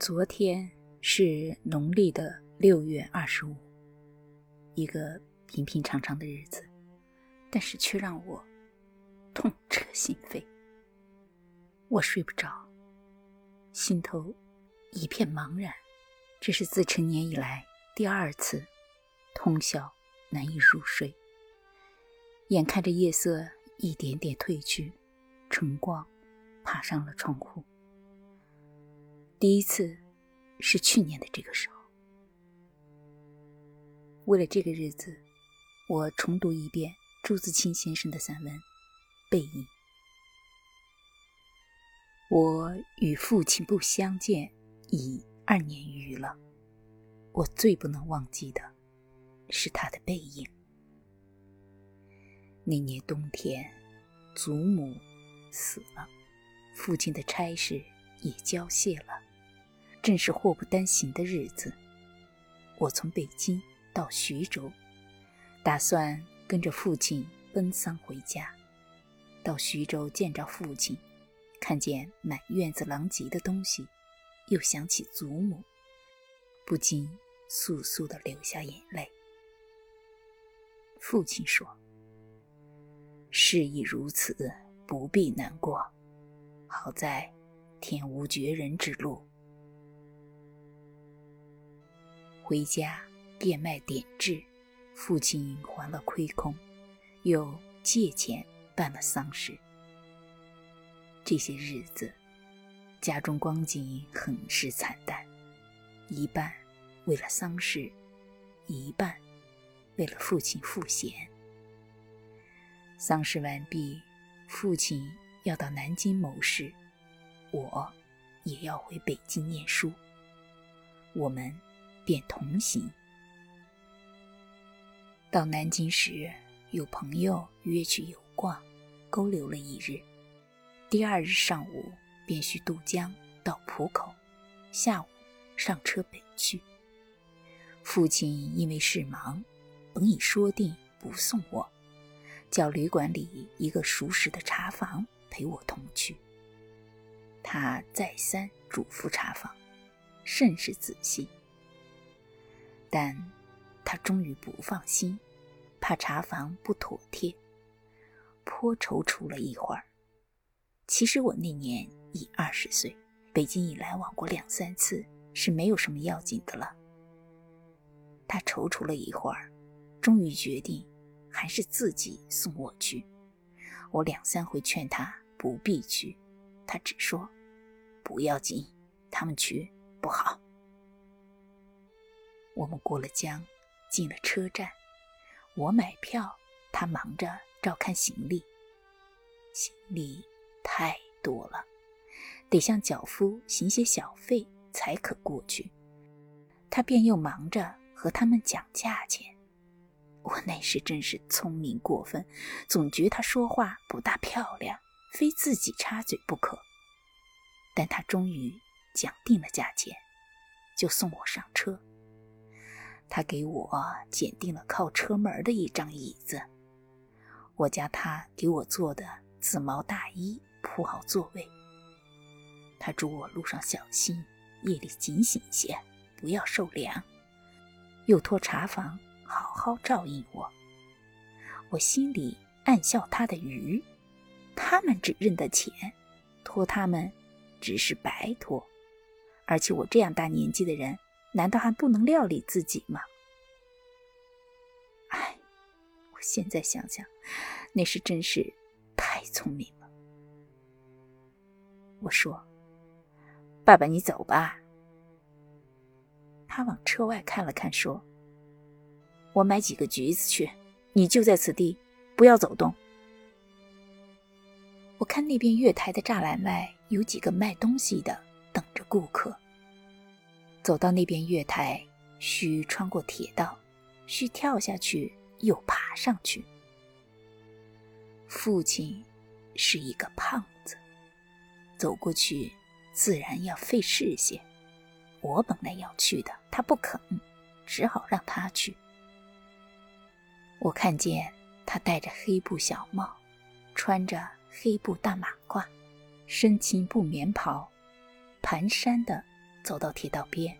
昨天是农历的六月二十五，一个平平常常的日子，但是却让我痛彻心扉。我睡不着，心头一片茫然。这是自成年以来第二次通宵难以入睡。眼看着夜色一点点褪去，晨光爬上了窗户。第一次是去年的这个时候。为了这个日子，我重读一遍朱自清先生的散文《背影》。我与父亲不相见已二年余了，我最不能忘记的是他的背影。那年冬天，祖母死了，父亲的差事也交卸了。正是祸不单行的日子，我从北京到徐州，打算跟着父亲奔丧回家。到徐州见着父亲，看见满院子狼藉的东西，又想起祖母，不禁簌簌地流下眼泪。父亲说：“事已如此，不必难过。好在天无绝人之路。”回家变卖点痣，父亲还了亏空，又借钱办了丧事。这些日子，家中光景很是惨淡，一半为了丧事，一半为了父亲赋闲。丧事完毕，父亲要到南京谋事，我也要回北京念书。我们。便同行。到南京时，有朋友约去游逛，勾留了一日。第二日上午便需渡江到浦口，下午上车北去。父亲因为事忙，本已说定不送我，叫旅馆里一个熟识的茶房陪我同去。他再三嘱咐茶房，甚是仔细。但，他终于不放心，怕茶房不妥帖，颇踌躇了一会儿。其实我那年已二十岁，北京已来往过两三次，是没有什么要紧的了。他踌躇了一会儿，终于决定还是自己送我去。我两三回劝他不必去，他只说：“不要紧，他们去不好。”我们过了江，进了车站。我买票，他忙着照看行李。行李太多了，得向脚夫行些小费才可过去。他便又忙着和他们讲价钱。我那时真是聪明过分，总觉他说话不大漂亮，非自己插嘴不可。但他终于讲定了价钱，就送我上车。他给我拣定了靠车门的一张椅子，我将他给我做的紫毛大衣铺好座位。他嘱我路上小心，夜里警醒些，不要受凉。又托茶房好好照应我。我心里暗笑他的愚，他们只认得钱，托他们只是白托。而且我这样大年纪的人。难道还不能料理自己吗？哎，我现在想想，那时真是太聪明了。我说：“爸爸，你走吧。”他往车外看了看，说：“我买几个橘子去，你就在此地，不要走动。”我看那边月台的栅栏外有几个卖东西的，等着顾客。走到那边月台，需穿过铁道，需跳下去又爬上去。父亲是一个胖子，走过去自然要费事些。我本来要去的，他不肯，只好让他去。我看见他戴着黑布小帽，穿着黑布大马褂，身青布棉袍，蹒跚的。走到铁道边，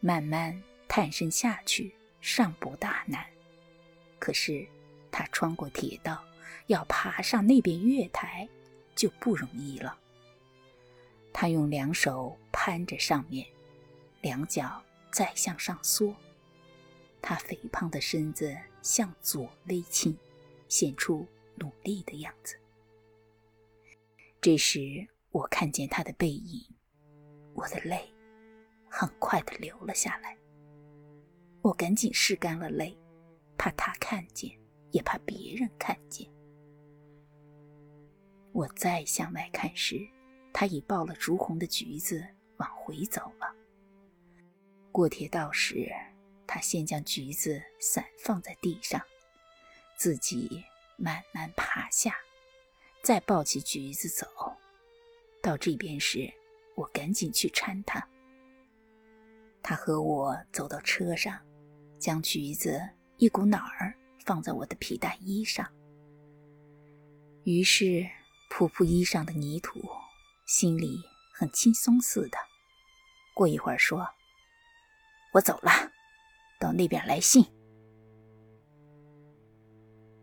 慢慢探身下去，尚不大难。可是他穿过铁道，要爬上那边月台，就不容易了。他用两手攀着上面，两脚再向上缩，他肥胖的身子向左微倾，显出努力的样子。这时，我看见他的背影，我的泪很快的流了下来。我赶紧拭干了泪，怕他看见，也怕别人看见。我再向外看时，他已抱了竹红的橘子往回走了。过铁道时，他先将橘子散放在地上，自己慢慢爬下，再抱起橘子走。到这边时，我赶紧去搀他。他和我走到车上，将橘子一股脑儿放在我的皮大衣上。于是扑扑衣上的泥土。心里很轻松似的。过一会儿说：“我走了，到那边来信。”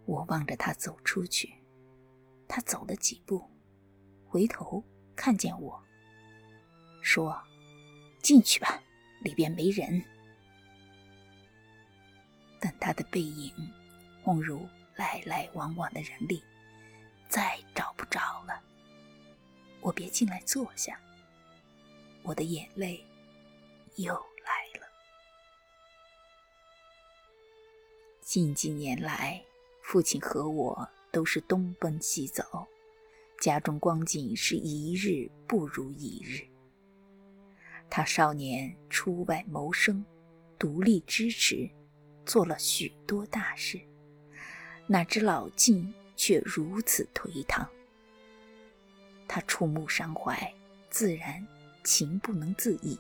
我望着他走出去，他走了几步，回头看见我，说：“进去吧，里边没人。”但他的背影混如来来往往的人里，再找不着了。我别进来坐下，我的眼泪又来了。近几年来，父亲和我都是东奔西走，家中光景是一日不如一日。他少年出外谋生，独立支持，做了许多大事，哪知老境却如此颓唐。他触目伤怀，自然情不能自已。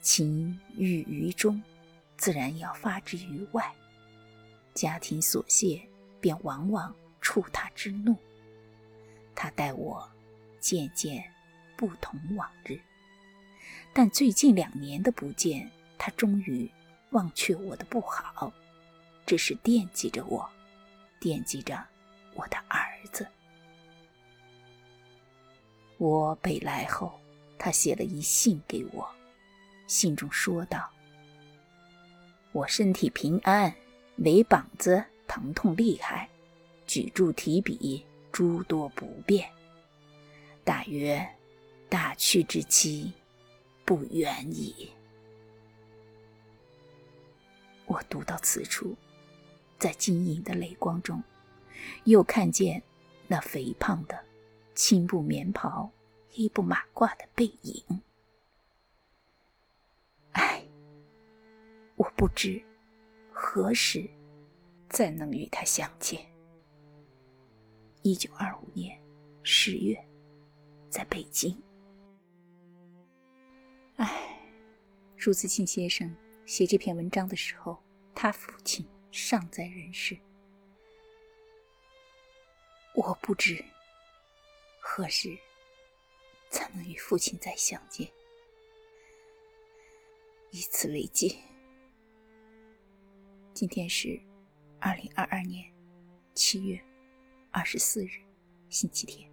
情郁于中，自然要发之于外。家庭琐屑便往往触他之怒。他待我渐渐不同往日，但最近两年的不见，他终于忘却我的不好，只是惦记着我，惦记着我的儿子。我北来后，他写了一信给我，信中说道：“我身体平安，没膀子疼痛厉害，举箸提笔诸多不便。大约大去之期不远矣。”我读到此处，在晶莹的泪光中，又看见那肥胖的。青布棉袍、黑布马褂的背影。唉，我不知何时再能与他相见。一九二五年十月，在北京。朱自清先生写这篇文章的时候，他父亲尚在人世。我不知。何时才能与父亲再相见？以此为戒。今天是二零二二年七月二十四日，星期天。